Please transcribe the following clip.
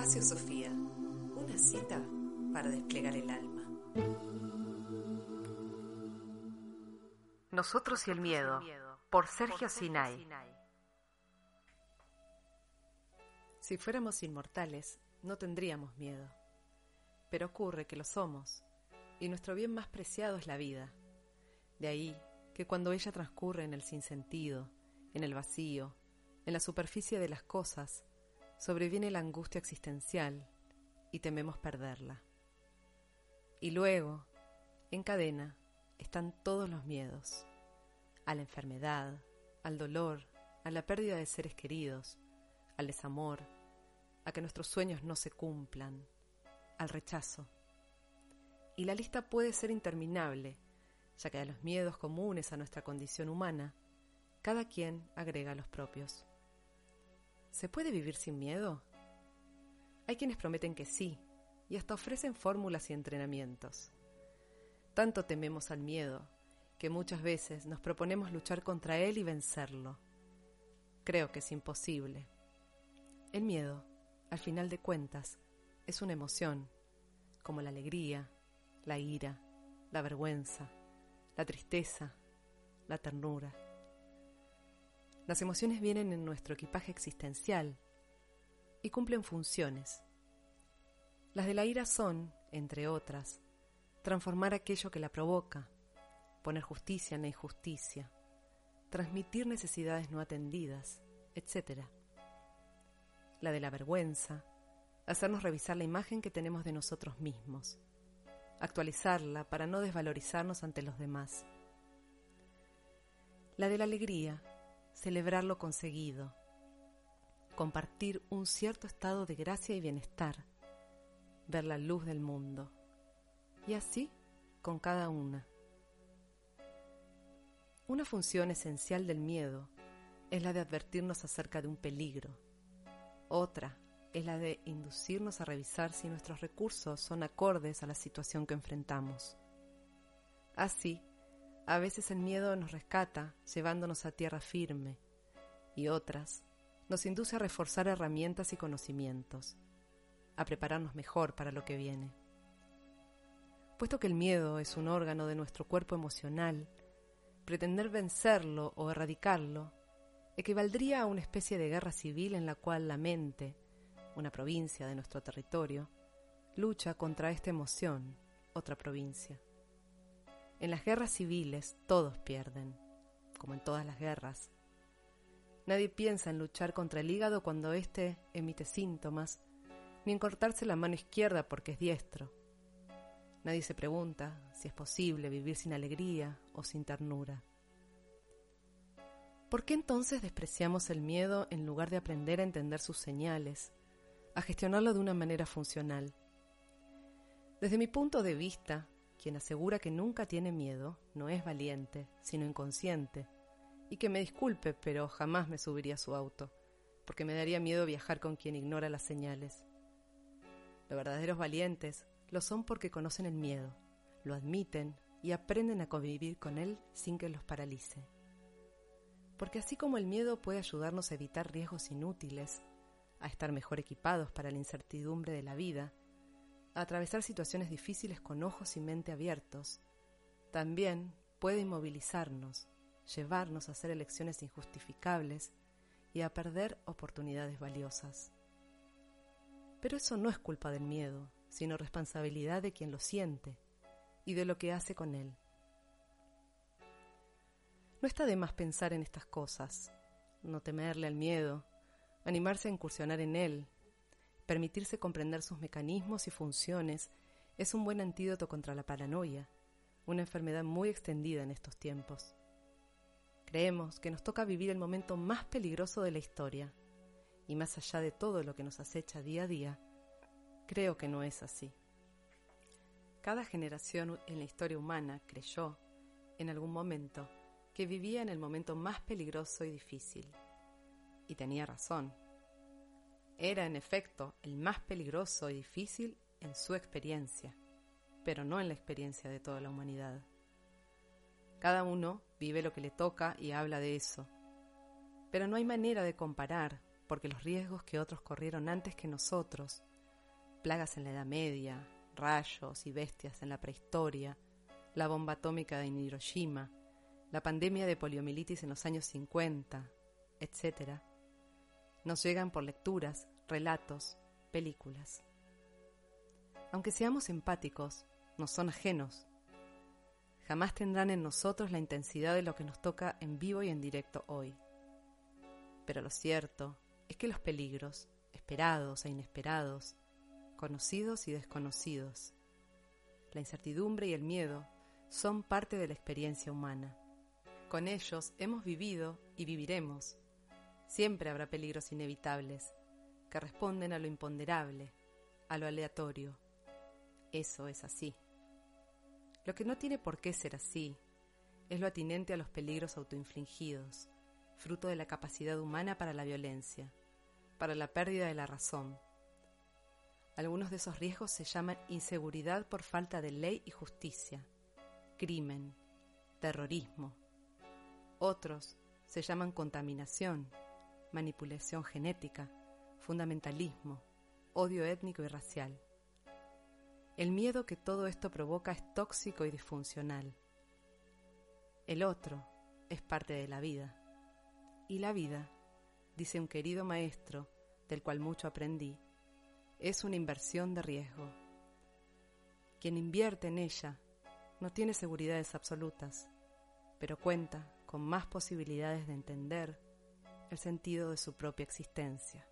Espacio Sofía, una cita para desplegar el alma. Nosotros y el miedo, por Sergio Sinai. Si fuéramos inmortales, no tendríamos miedo. Pero ocurre que lo somos, y nuestro bien más preciado es la vida. De ahí que cuando ella transcurre en el sinsentido, en el vacío, en la superficie de las cosas, sobreviene la angustia existencial y tememos perderla. Y luego, en cadena, están todos los miedos, a la enfermedad, al dolor, a la pérdida de seres queridos, al desamor, a que nuestros sueños no se cumplan, al rechazo. Y la lista puede ser interminable, ya que a los miedos comunes a nuestra condición humana, cada quien agrega los propios. ¿Se puede vivir sin miedo? Hay quienes prometen que sí, y hasta ofrecen fórmulas y entrenamientos. Tanto tememos al miedo, que muchas veces nos proponemos luchar contra él y vencerlo. Creo que es imposible. El miedo, al final de cuentas, es una emoción, como la alegría, la ira, la vergüenza, la tristeza, la ternura. Las emociones vienen en nuestro equipaje existencial y cumplen funciones. Las de la ira son, entre otras, transformar aquello que la provoca, poner justicia en la injusticia, transmitir necesidades no atendidas, etc. La de la vergüenza, hacernos revisar la imagen que tenemos de nosotros mismos, actualizarla para no desvalorizarnos ante los demás. La de la alegría, celebrar lo conseguido, compartir un cierto estado de gracia y bienestar, ver la luz del mundo. Y así con cada una. Una función esencial del miedo es la de advertirnos acerca de un peligro. Otra es la de inducirnos a revisar si nuestros recursos son acordes a la situación que enfrentamos. Así, a veces el miedo nos rescata llevándonos a tierra firme y otras nos induce a reforzar herramientas y conocimientos, a prepararnos mejor para lo que viene. Puesto que el miedo es un órgano de nuestro cuerpo emocional, pretender vencerlo o erradicarlo equivaldría a una especie de guerra civil en la cual la mente, una provincia de nuestro territorio, lucha contra esta emoción, otra provincia. En las guerras civiles todos pierden, como en todas las guerras. Nadie piensa en luchar contra el hígado cuando éste emite síntomas, ni en cortarse la mano izquierda porque es diestro. Nadie se pregunta si es posible vivir sin alegría o sin ternura. ¿Por qué entonces despreciamos el miedo en lugar de aprender a entender sus señales, a gestionarlo de una manera funcional? Desde mi punto de vista, quien asegura que nunca tiene miedo no es valiente, sino inconsciente. Y que me disculpe, pero jamás me subiría a su auto, porque me daría miedo viajar con quien ignora las señales. Los verdaderos valientes lo son porque conocen el miedo, lo admiten y aprenden a convivir con él sin que los paralice. Porque así como el miedo puede ayudarnos a evitar riesgos inútiles, a estar mejor equipados para la incertidumbre de la vida, atravesar situaciones difíciles con ojos y mente abiertos, también puede inmovilizarnos, llevarnos a hacer elecciones injustificables y a perder oportunidades valiosas. Pero eso no es culpa del miedo, sino responsabilidad de quien lo siente y de lo que hace con él. No está de más pensar en estas cosas, no temerle al miedo, animarse a incursionar en él Permitirse comprender sus mecanismos y funciones es un buen antídoto contra la paranoia, una enfermedad muy extendida en estos tiempos. Creemos que nos toca vivir el momento más peligroso de la historia, y más allá de todo lo que nos acecha día a día, creo que no es así. Cada generación en la historia humana creyó, en algún momento, que vivía en el momento más peligroso y difícil. Y tenía razón. Era, en efecto, el más peligroso y difícil en su experiencia, pero no en la experiencia de toda la humanidad. Cada uno vive lo que le toca y habla de eso, pero no hay manera de comparar, porque los riesgos que otros corrieron antes que nosotros plagas en la Edad Media, rayos y bestias en la prehistoria, la bomba atómica de Hiroshima, la pandemia de poliomielitis en los años 50, etc., nos llegan por lecturas, relatos, películas. Aunque seamos empáticos, nos son ajenos. Jamás tendrán en nosotros la intensidad de lo que nos toca en vivo y en directo hoy. Pero lo cierto es que los peligros, esperados e inesperados, conocidos y desconocidos, la incertidumbre y el miedo son parte de la experiencia humana. Con ellos hemos vivido y viviremos. Siempre habrá peligros inevitables que responden a lo imponderable, a lo aleatorio. Eso es así. Lo que no tiene por qué ser así es lo atinente a los peligros autoinfligidos, fruto de la capacidad humana para la violencia, para la pérdida de la razón. Algunos de esos riesgos se llaman inseguridad por falta de ley y justicia, crimen, terrorismo. Otros se llaman contaminación, manipulación genética, fundamentalismo, odio étnico y racial. El miedo que todo esto provoca es tóxico y disfuncional. El otro es parte de la vida. Y la vida, dice un querido maestro, del cual mucho aprendí, es una inversión de riesgo. Quien invierte en ella no tiene seguridades absolutas, pero cuenta con más posibilidades de entender el sentido de su propia existencia.